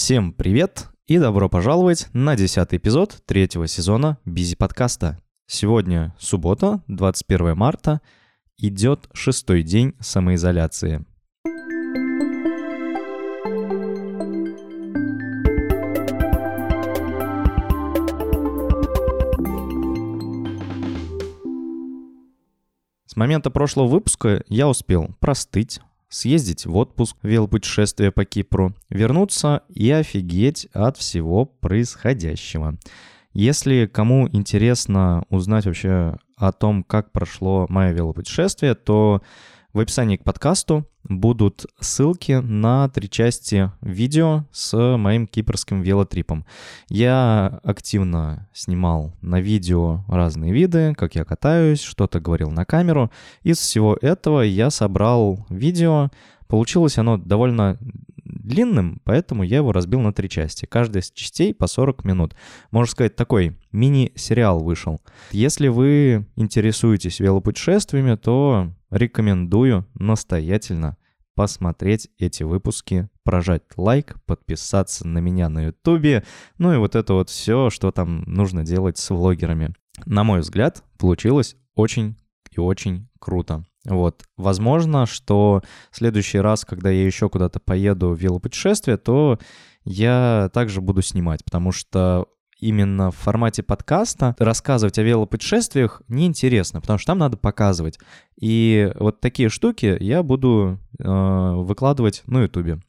Всем привет и добро пожаловать на десятый эпизод третьего сезона Бизи подкаста. Сегодня суббота, 21 марта, идет шестой день самоизоляции. С момента прошлого выпуска я успел простыть, съездить в отпуск, велопутешествие по Кипру, вернуться и офигеть от всего происходящего. Если кому интересно узнать вообще о том, как прошло мое велопутешествие, то в описании к подкасту будут ссылки на три части видео с моим кипрским велотрипом. Я активно снимал на видео разные виды, как я катаюсь, что-то говорил на камеру. Из всего этого я собрал видео. Получилось оно довольно длинным, поэтому я его разбил на три части. Каждая из частей по 40 минут. Можно сказать, такой мини-сериал вышел. Если вы интересуетесь велопутешествиями, то рекомендую настоятельно посмотреть эти выпуски, прожать лайк, подписаться на меня на ютубе, ну и вот это вот все, что там нужно делать с влогерами. На мой взгляд, получилось очень и очень круто. Вот. Возможно, что в следующий раз, когда я еще куда-то поеду в велопутешествие, то я также буду снимать, потому что именно в формате подкаста рассказывать о велопутешествиях неинтересно, потому что там надо показывать. И вот такие штуки я буду э, выкладывать на ютубе.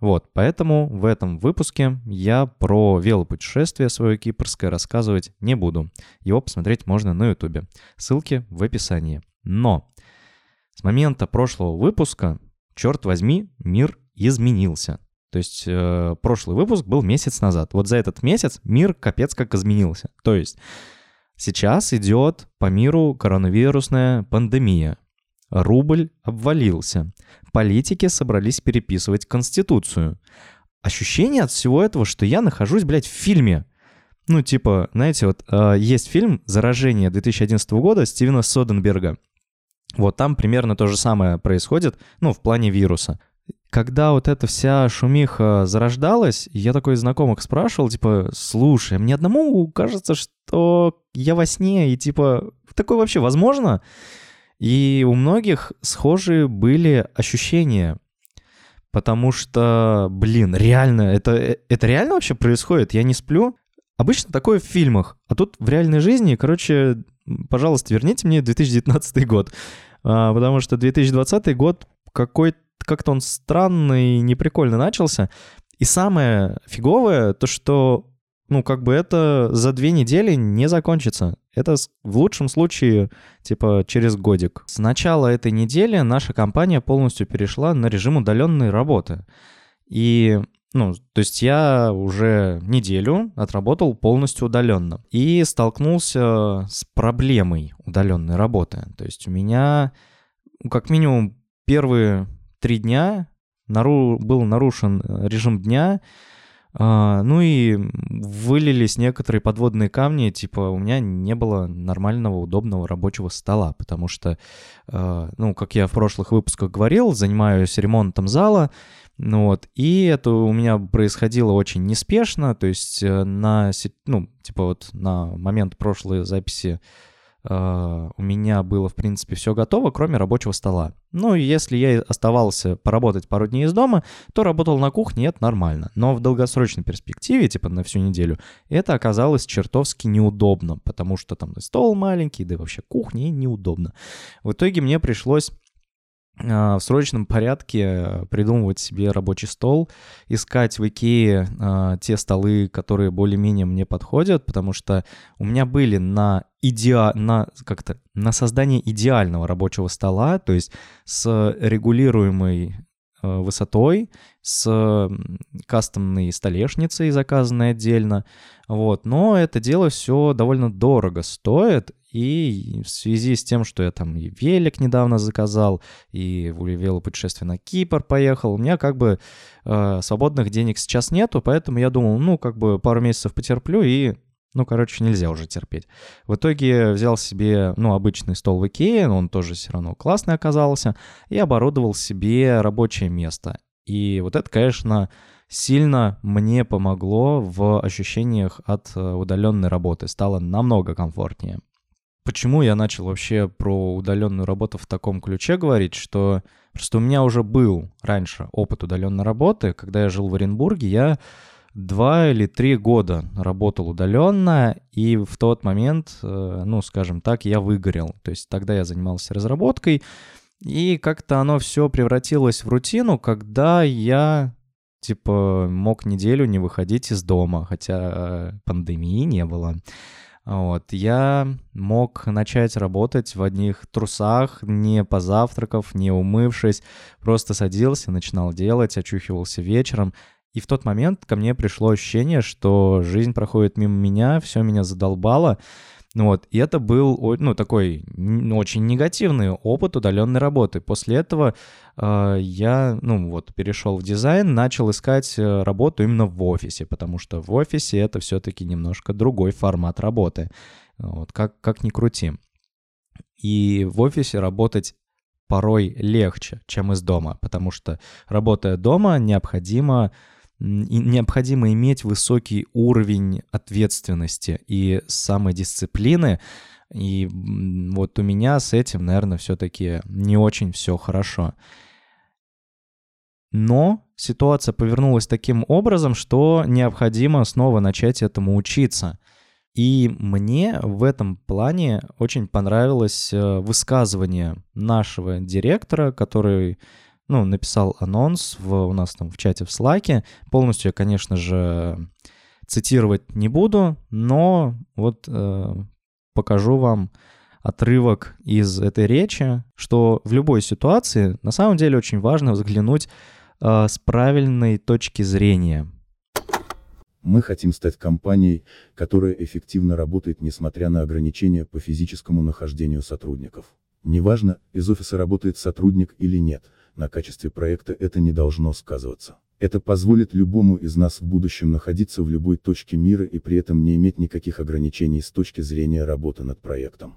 Вот, поэтому в этом выпуске я про велопутешествие свое кипрское рассказывать не буду. Его посмотреть можно на ютубе. Ссылки в описании. Но с момента прошлого выпуска, черт возьми, мир изменился. То есть э, прошлый выпуск был месяц назад. Вот за этот месяц мир капец как изменился. То есть сейчас идет по миру коронавирусная пандемия. Рубль обвалился. Политики собрались переписывать Конституцию. Ощущение от всего этого, что я нахожусь, блядь, в фильме. Ну, типа, знаете, вот э, есть фильм «Заражение» 2011 года Стивена Соденберга. Вот там примерно то же самое происходит, ну, в плане вируса. Когда вот эта вся шумиха зарождалась, я такой знакомых спрашивал, типа, слушай, мне одному кажется, что я во сне, и типа, такое вообще возможно? И у многих схожие были ощущения, потому что, блин, реально, это, это реально вообще происходит? Я не сплю? Обычно такое в фильмах, а тут в реальной жизни, короче, пожалуйста, верните мне 2019 год. А, потому что 2020 год какой-то как-то он странный, неприкольно начался. И самое фиговое, то что, ну, как бы это за две недели не закончится. Это в лучшем случае, типа, через годик. С начала этой недели наша компания полностью перешла на режим удаленной работы. И ну, то есть я уже неделю отработал полностью удаленно и столкнулся с проблемой удаленной работы. То есть у меня, ну, как минимум, первые три дня нару... был нарушен режим дня, а, ну и вылились некоторые подводные камни, типа у меня не было нормального, удобного рабочего стола, потому что, а, ну, как я в прошлых выпусках говорил, занимаюсь ремонтом зала, ну вот, и это у меня происходило очень неспешно, то есть э, на, ну, типа вот на момент прошлой записи Uh, у меня было, в принципе, все готово, кроме рабочего стола. Ну, если я оставался поработать пару дней из дома, то работал на кухне, это нормально. Но в долгосрочной перспективе, типа на всю неделю, это оказалось чертовски неудобно, потому что там стол маленький, да и вообще кухня неудобно. В итоге мне пришлось а, в срочном порядке придумывать себе рабочий стол, искать в Икее э, те столы, которые более-менее мне подходят, потому что у меня были на идеа... на как-то на создание идеального рабочего стола, то есть с регулируемой э, высотой, с кастомной столешницей, заказанной отдельно, вот, но это дело все довольно дорого стоит, и в связи с тем, что я там и велик недавно заказал, и в велопутешествие на Кипр поехал, у меня как бы э, свободных денег сейчас нету, поэтому я думал, ну, как бы пару месяцев потерплю и ну, короче, нельзя уже терпеть. В итоге взял себе, ну, обычный стол в Икее, он тоже все равно классный оказался, и оборудовал себе рабочее место. И вот это, конечно, сильно мне помогло в ощущениях от э, удаленной работы. Стало намного комфортнее. Почему я начал вообще про удаленную работу в таком ключе говорить, что просто у меня уже был раньше опыт удаленной работы. Когда я жил в Оренбурге, я два или три года работал удаленно, и в тот момент, э, ну, скажем так, я выгорел. То есть тогда я занимался разработкой, и как-то оно все превратилось в рутину, когда я типа мог неделю не выходить из дома, хотя э, пандемии не было. Вот. Я мог начать работать в одних трусах, не позавтракав, не умывшись, просто садился, начинал делать, очухивался вечером. И в тот момент ко мне пришло ощущение, что жизнь проходит мимо меня, все меня задолбало. Ну вот, и это был, ну, такой очень негативный опыт удаленной работы. После этого э, я, ну, вот, перешел в дизайн, начал искать э, работу именно в офисе, потому что в офисе это все-таки немножко другой формат работы. Вот, как, как ни крути. И в офисе работать порой легче, чем из дома, потому что работая дома, необходимо необходимо иметь высокий уровень ответственности и самодисциплины. И вот у меня с этим, наверное, все-таки не очень все хорошо. Но ситуация повернулась таким образом, что необходимо снова начать этому учиться. И мне в этом плане очень понравилось э, высказывание нашего директора, который ну, написал анонс в, у нас там в чате в Слаке. Полностью я, конечно же, цитировать не буду, но вот э, покажу вам отрывок из этой речи, что в любой ситуации на самом деле очень важно взглянуть э, с правильной точки зрения. Мы хотим стать компанией, которая эффективно работает несмотря на ограничения по физическому нахождению сотрудников. Неважно, из офиса работает сотрудник или нет – на качестве проекта это не должно сказываться. Это позволит любому из нас в будущем находиться в любой точке мира и при этом не иметь никаких ограничений с точки зрения работы над проектом.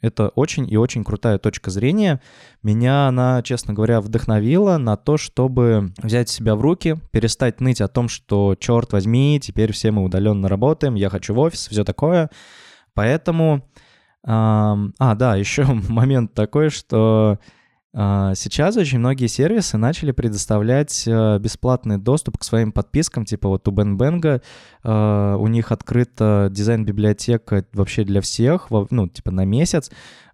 Это очень и очень крутая точка зрения. Меня она, честно говоря, вдохновила на то, чтобы взять себя в руки, перестать ныть о том, что, черт возьми, теперь все мы удаленно работаем, я хочу в офис, все такое. Поэтому... А, да, еще момент такой, что сейчас очень многие сервисы начали предоставлять э, бесплатный доступ к своим подпискам, типа вот у BenBang, а, у них открыта дизайн-библиотека вообще для всех, ну, типа на месяц,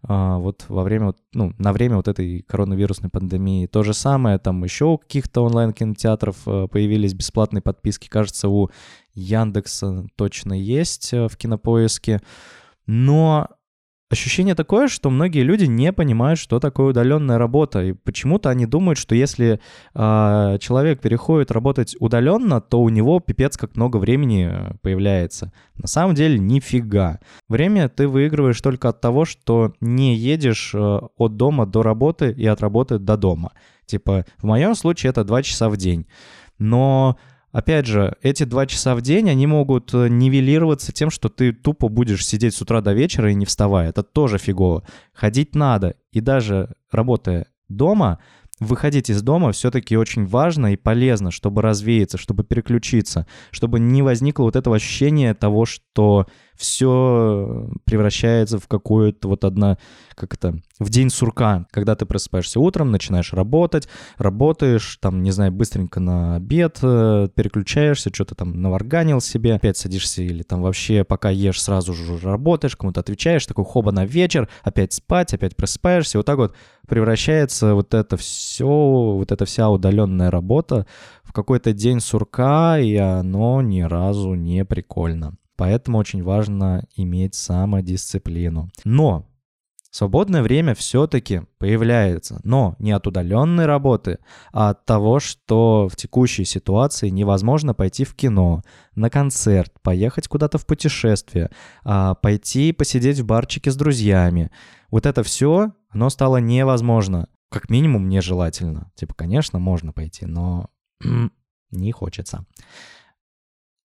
а, вот во время, ну, на время вот этой коронавирусной пандемии. То же самое, там еще у каких-то онлайн-кинотеатров э, появились бесплатные подписки, кажется, у Яндекса точно есть э, в Кинопоиске, но Ощущение такое, что многие люди не понимают, что такое удаленная работа. И почему-то они думают, что если э, человек переходит работать удаленно, то у него пипец как много времени появляется. На самом деле нифига. Время ты выигрываешь только от того, что не едешь э, от дома до работы и от работы до дома. Типа, в моем случае это 2 часа в день. Но Опять же, эти два часа в день, они могут э, нивелироваться тем, что ты тупо будешь сидеть с утра до вечера и не вставая. Это тоже фигово. Ходить надо. И даже работая дома, выходить из дома все-таки очень важно и полезно, чтобы развеяться, чтобы переключиться, чтобы не возникло вот этого ощущения того, что все превращается в какую-то вот одна, как это, в день сурка, когда ты просыпаешься утром, начинаешь работать, работаешь, там, не знаю, быстренько на обед, э, переключаешься, что-то там наварганил себе, опять садишься или там вообще пока ешь, сразу же работаешь, кому-то отвечаешь, такой хоба на вечер, опять спать, опять просыпаешься, вот так вот превращается вот это все, вот эта вся удаленная работа в какой-то день сурка, и оно ни разу не прикольно. Поэтому очень важно иметь самодисциплину. Но свободное время все-таки появляется, но не от удаленной работы, а от того, что в текущей ситуации невозможно пойти в кино, на концерт, поехать куда-то в путешествие, а пойти посидеть в барчике с друзьями. Вот это все, оно стало невозможно. Как минимум нежелательно. Типа, конечно, можно пойти, но не хочется.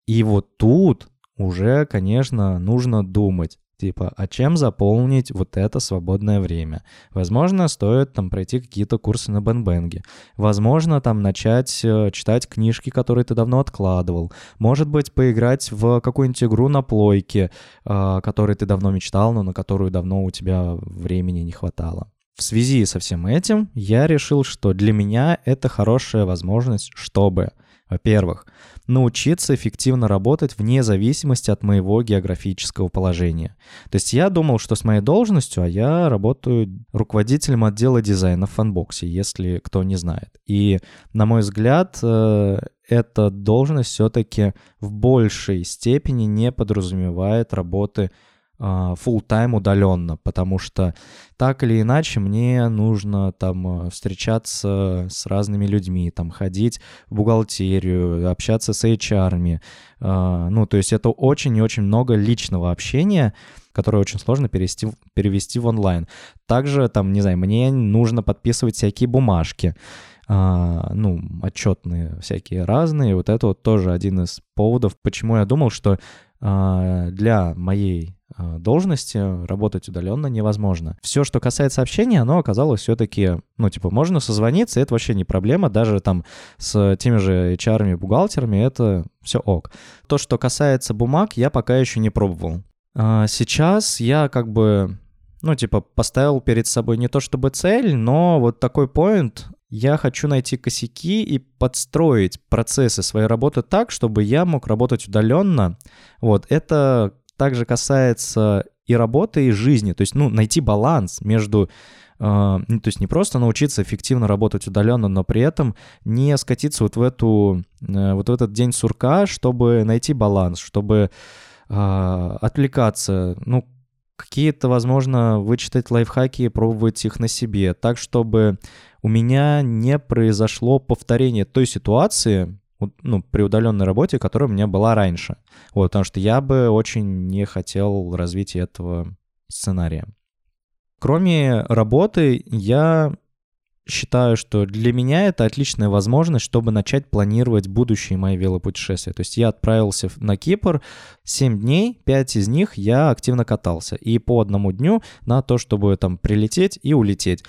И вот тут уже, конечно, нужно думать. Типа, а чем заполнить вот это свободное время? Возможно, стоит там пройти какие-то курсы на Бенбенге. Возможно, там начать э, читать книжки, которые ты давно откладывал. Может быть, поиграть в какую-нибудь игру на плойке, э, которой ты давно мечтал, но на которую давно у тебя времени не хватало. В связи со всем этим я решил, что для меня это хорошая возможность, чтобы, во-первых, научиться эффективно работать вне зависимости от моего географического положения. То есть я думал, что с моей должностью, а я работаю руководителем отдела дизайна в FunBox е, если кто не знает. И, на мой взгляд, э, эта должность все-таки в большей степени не подразумевает работы full time удаленно, потому что так или иначе мне нужно там э, встречаться с разными людьми, там ходить в бухгалтерию, общаться с HR. А, ну, то есть это очень и очень много личного общения, которое очень сложно перевести, перевести в онлайн. Также там, не знаю, мне нужно подписывать всякие бумажки, а, ну, отчетные всякие разные. Вот это вот тоже один из поводов, почему я думал, что для моей а, должности работать удаленно невозможно. Все, что касается общения, оно оказалось все-таки, ну, типа, можно созвониться, это вообще не проблема, даже там с теми же HR-ами, бухгалтерами, это все ок. То, что касается бумаг, я пока еще не пробовал. А сейчас я как бы, ну, типа, поставил перед собой не то чтобы цель, но вот такой поинт, я хочу найти косяки и подстроить процессы своей работы так, чтобы я мог работать удаленно. Вот, это также касается и работы, и жизни. То есть, ну, найти баланс между Uh, то есть не просто научиться эффективно работать удаленно, но при этом не скатиться вот в эту uh, вот в этот день сурка, чтобы найти баланс, чтобы uh, отвлекаться, ну какие-то, возможно, вычитать лайфхаки и пробовать их на себе, так чтобы у меня не произошло повторение той ситуации, ну, при удаленной работе, которая у меня была раньше. Вот, потому что я бы очень не хотел развития этого сценария. Кроме работы, я считаю, что для меня это отличная возможность, чтобы начать планировать будущие мои велопутешествия. То есть я отправился на Кипр 7 дней, 5 из них я активно катался. И по одному дню на то, чтобы там прилететь и улететь.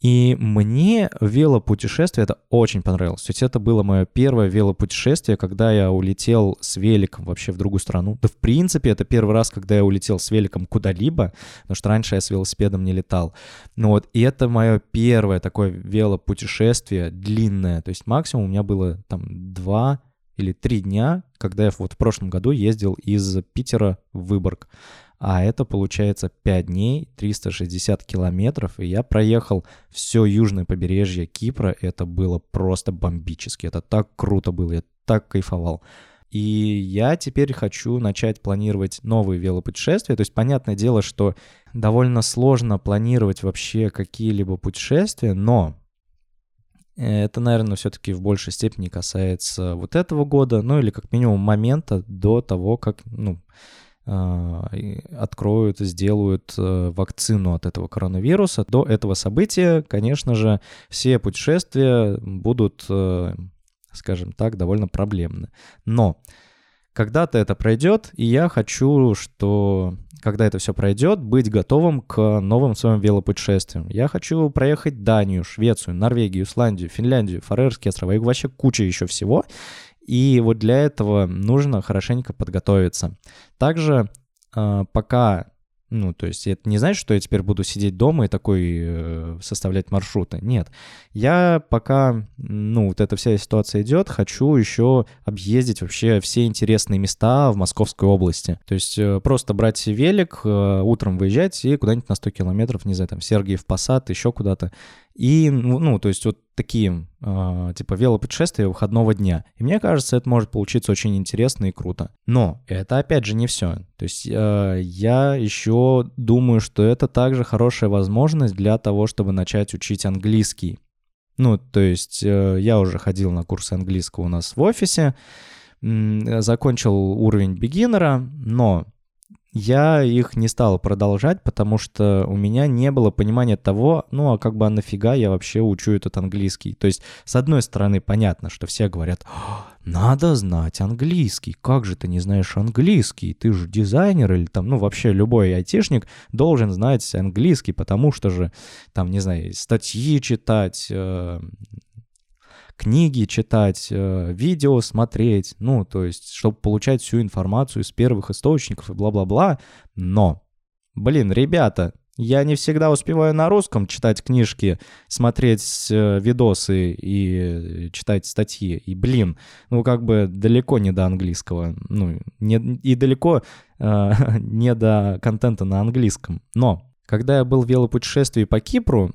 И мне велопутешествие это очень понравилось. То есть это было мое первое велопутешествие, когда я улетел с великом вообще в другую страну. Да в принципе это первый раз, когда я улетел с великом куда-либо, потому что раньше я с велосипедом не летал. Ну вот, и это мое первое такое велопутешествие длинное. То есть максимум у меня было там два или три дня, когда я вот в прошлом году ездил из Питера в Выборг а это получается 5 дней, 360 километров, и я проехал все южное побережье Кипра, это было просто бомбически, это так круто было, я так кайфовал. И я теперь хочу начать планировать новые велопутешествия. То есть, понятное дело, что довольно сложно планировать вообще какие-либо путешествия, но это, наверное, все-таки в большей степени касается вот этого года, ну или как минимум момента до того, как, ну, откроют, сделают э, вакцину от этого коронавируса. До этого события, конечно же, все путешествия будут, э, скажем так, довольно проблемны. Но когда-то это пройдет, и я хочу, что когда это все пройдет, быть готовым к новым своим велопутешествиям. Я хочу проехать Данию, Швецию, Норвегию, Исландию, Финляндию, Фарерские острова и вообще куча еще всего. И вот для этого нужно хорошенько подготовиться. Также а, пока ну, то есть это не значит, что я теперь буду сидеть дома и такой э, составлять маршруты. Нет. Я пока, ну, вот эта вся ситуация идет, хочу еще объездить вообще все интересные места в Московской области. То есть э, просто брать велик, э, утром выезжать и куда-нибудь на 100 километров, не знаю, там, Сергиев Посад, еще куда-то. И, ну, ну, то есть вот такие, э, типа, велопутешествия выходного дня. И мне кажется, это может получиться очень интересно и круто. Но это, опять же, не все. То есть э, я еще думаю, что это также хорошая возможность для того, чтобы начать учить английский. Ну, то есть э, я уже ходил на курсы английского у нас в офисе, закончил уровень бигинера, но я их не стал продолжать, потому что у меня не было понимания того, ну а как бы а нафига я вообще учу этот английский. То есть, с одной стороны, понятно, что все говорят, надо знать английский. Как же ты не знаешь английский? Ты же дизайнер или там, ну, вообще любой айтишник должен знать английский, потому что же, там, не знаю, статьи читать, э, книги читать, э, видео смотреть, ну, то есть, чтобы получать всю информацию из первых источников и бла-бла-бла. Но, блин, ребята, я не всегда успеваю на русском читать книжки, смотреть э, видосы и читать статьи. И, блин, ну как бы далеко не до английского. Ну, не, и далеко э, не до контента на английском. Но когда я был в велопутешествии по Кипру,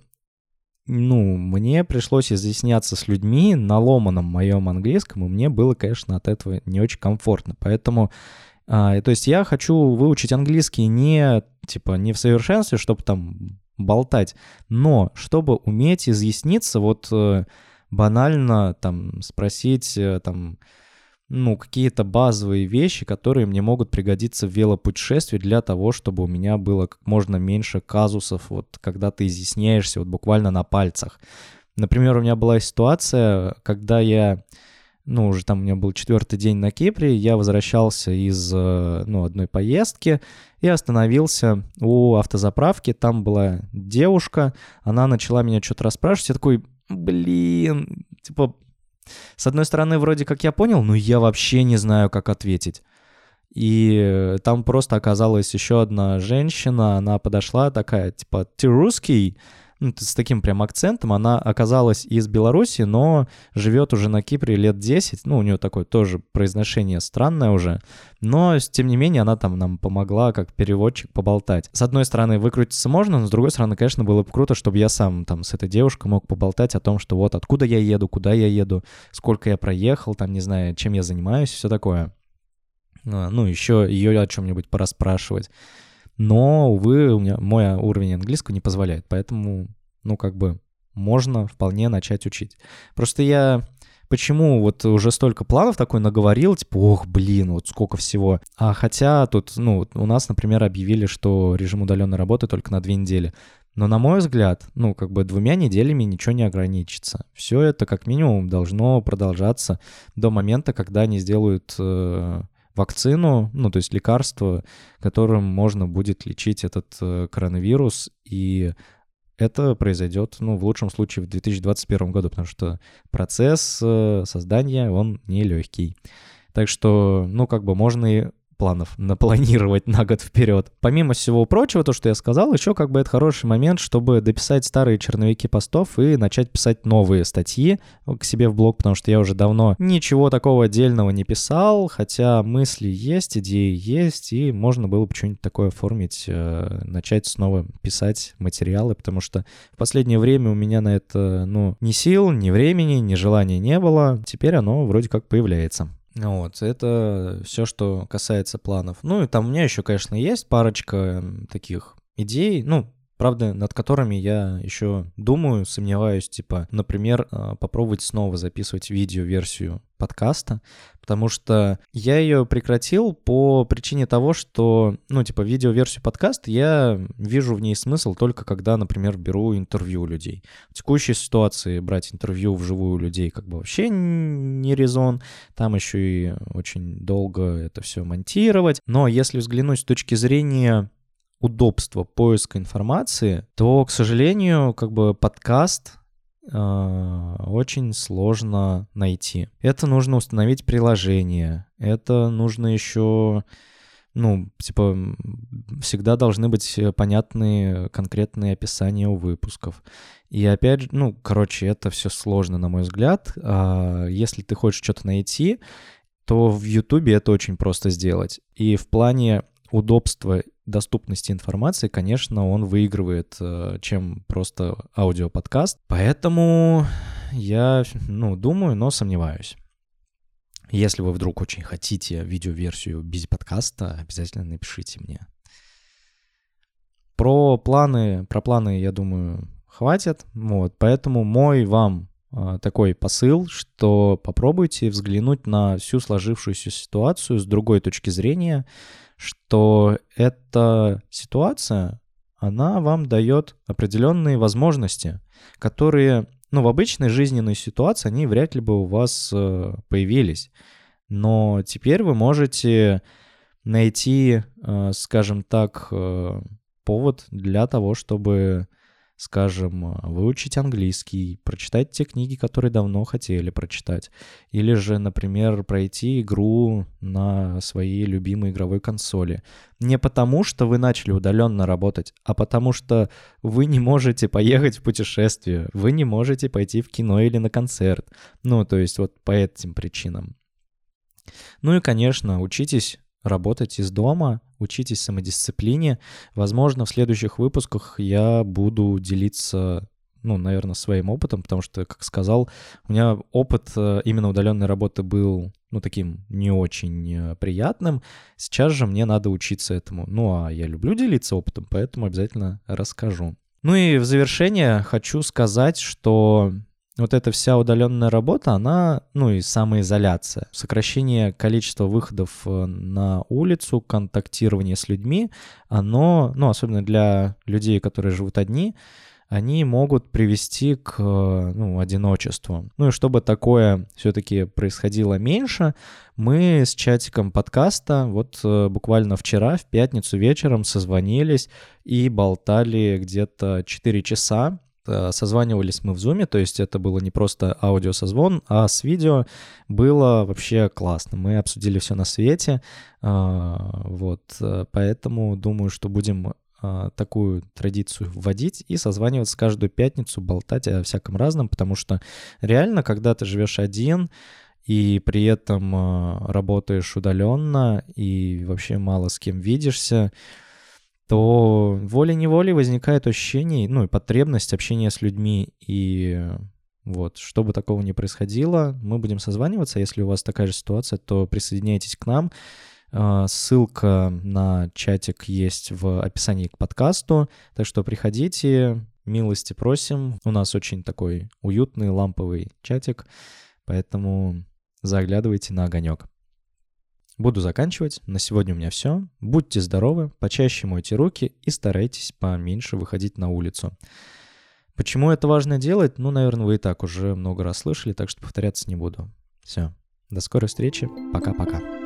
ну, мне пришлось изъясняться с людьми на ломаном моем английском, и мне было, конечно, от этого не очень комфортно. Поэтому, а, то есть я хочу выучить английский не, типа, не в совершенстве, чтобы там болтать, но чтобы уметь изъясниться, вот э, банально там спросить, э, там, ну, какие-то базовые вещи, которые мне могут пригодиться в велопутешествии для того, чтобы у меня было как можно меньше казусов, вот когда ты изъясняешься вот буквально на пальцах. Например, у меня была ситуация, когда я, ну, уже там у меня был четвертый день на Кипре, я возвращался из, э, ну, одной поездки и остановился у автозаправки, там была девушка, она начала меня что-то расспрашивать, я такой, блин, типа, с одной стороны, вроде как я понял, но я вообще не знаю, как ответить. И там просто оказалась еще одна женщина, она подошла такая, типа, ты русский? Ну, с таким прям акцентом. Она оказалась из Беларуси, но живет уже на Кипре лет 10. Ну, у нее такое тоже произношение странное уже. Но, тем не менее, она там нам помогла как переводчик поболтать. С одной стороны, выкрутиться можно, но с другой стороны, конечно, было бы круто, чтобы я сам там с этой девушкой мог поболтать о том, что вот откуда я еду, куда я еду, сколько я проехал, там, не знаю, чем я занимаюсь, все такое. А, ну, еще ее о чем-нибудь пораспрашивать. Но, увы, у меня мой уровень английского не позволяет, поэтому, ну, как бы, можно вполне начать учить. Просто я почему вот уже столько планов такой наговорил, типа, ох, блин, вот сколько всего. А хотя тут, ну, у нас, например, объявили, что режим удаленной работы только на две недели. Но, на мой взгляд, ну, как бы двумя неделями ничего не ограничится. Все это как минимум должно продолжаться до момента, когда они сделают э, вакцину, ну, то есть лекарство, которым можно будет лечить этот э, коронавирус, и это произойдет, ну, в лучшем случае в 2021 году, потому что процесс э, создания, он нелегкий. Так что, ну, как бы можно и планов напланировать на год вперед. Помимо всего прочего, то, что я сказал, еще как бы это хороший момент, чтобы дописать старые черновики постов и начать писать новые статьи к себе в блог, потому что я уже давно ничего такого отдельного не писал, хотя мысли есть, идеи есть, и можно было бы что-нибудь такое оформить, э, начать снова писать материалы, потому что в последнее время у меня на это, ну, ни сил, ни времени, ни желания не было. Теперь оно вроде как появляется. Вот, это все, что касается планов. Ну и там у меня еще, конечно, есть парочка таких идей, ну, правда, над которыми я еще думаю, сомневаюсь, типа, например, а, попробовать снова записывать видео-версию подкаста, потому что я ее прекратил по причине того, что, ну, типа, видео-версию подкаста я вижу в ней смысл только когда, например, беру интервью у людей. В текущей ситуации брать интервью вживую у людей как бы вообще не резон, там еще и очень долго это все монтировать, но если взглянуть с точки зрения удобства поиска информации, то, к сожалению, как бы подкаст э, очень сложно найти. Это нужно установить приложение, это нужно еще, ну, типа, всегда должны быть понятные конкретные описания у выпусков. И опять же, ну, короче, это все сложно, на мой взгляд. А если ты хочешь что-то найти, то в Ютубе это очень просто сделать. И в плане удобства доступности информации, конечно, он выигрывает, э, чем просто аудиоподкаст. Поэтому я, ну, думаю, но сомневаюсь. Если вы вдруг очень хотите видеоверсию без подкаста, обязательно напишите мне. Про планы, про планы, я думаю, хватит. Вот, поэтому мой вам э, такой посыл, что попробуйте взглянуть на всю сложившуюся ситуацию с другой точки зрения, что эта ситуация, она вам дает определенные возможности, которые, Ну, в обычной жизненной ситуации они вряд ли бы у вас э, появились. Но теперь вы можете найти, э, скажем так, э, повод для того, чтобы скажем, э, выучить английский, прочитать те книги, которые давно хотели прочитать, или же, например, пройти игру на своей любимой игровой консоли. Не потому, что вы начали удаленно работать, а потому что вы не можете поехать в путешествие, вы не можете пойти в кино или на концерт. Ну, то есть вот по этим причинам. Ну и, конечно, учитесь работать из дома, учитесь самодисциплине. Возможно, в следующих выпусках я буду делиться ну, наверное, своим опытом, потому что, как сказал, у меня опыт э, именно удаленной работы был, ну, таким не очень э, приятным. Сейчас же мне надо учиться этому. Ну, а я люблю делиться опытом, поэтому обязательно расскажу. Ну и в завершение хочу сказать, что вот эта вся удаленная работа, она, ну и самоизоляция, сокращение количества выходов э, на улицу, контактирование с людьми, оно, ну особенно для людей, которые живут одни, они могут привести к ну, одиночеству. Ну и чтобы такое все-таки происходило меньше, мы с чатиком подкаста вот э, буквально вчера, в пятницу вечером созвонились и болтали где-то 4 часа Э, созванивались мы в Zoom, то есть это было не просто аудиосозвон, а с видео было вообще классно. Мы обсудили все на свете, а, вот, э, поэтому думаю, что будем а, такую традицию вводить и созваниваться каждую пятницу, болтать о всяком разном, потому что реально, когда ты живешь один, и при этом а, работаешь удаленно и вообще мало с кем видишься, то волей-неволей возникает ощущение, ну и потребность общения с людьми. И вот, чтобы такого не происходило, мы будем созваниваться. Если у вас такая же ситуация, то присоединяйтесь к нам. А, ссылка на чатик есть в описании к подкасту, так что приходите, милости просим. У нас очень такой уютный ламповый чатик, поэтому заглядывайте на огонек. Буду заканчивать. На сегодня у меня все. Будьте здоровы, почаще мойте руки и старайтесь поменьше выходить на улицу. Почему это важно делать? Ну, наверное, вы и так уже много раз слышали, так что повторяться не буду. Все. До скорой встречи. Пока-пока.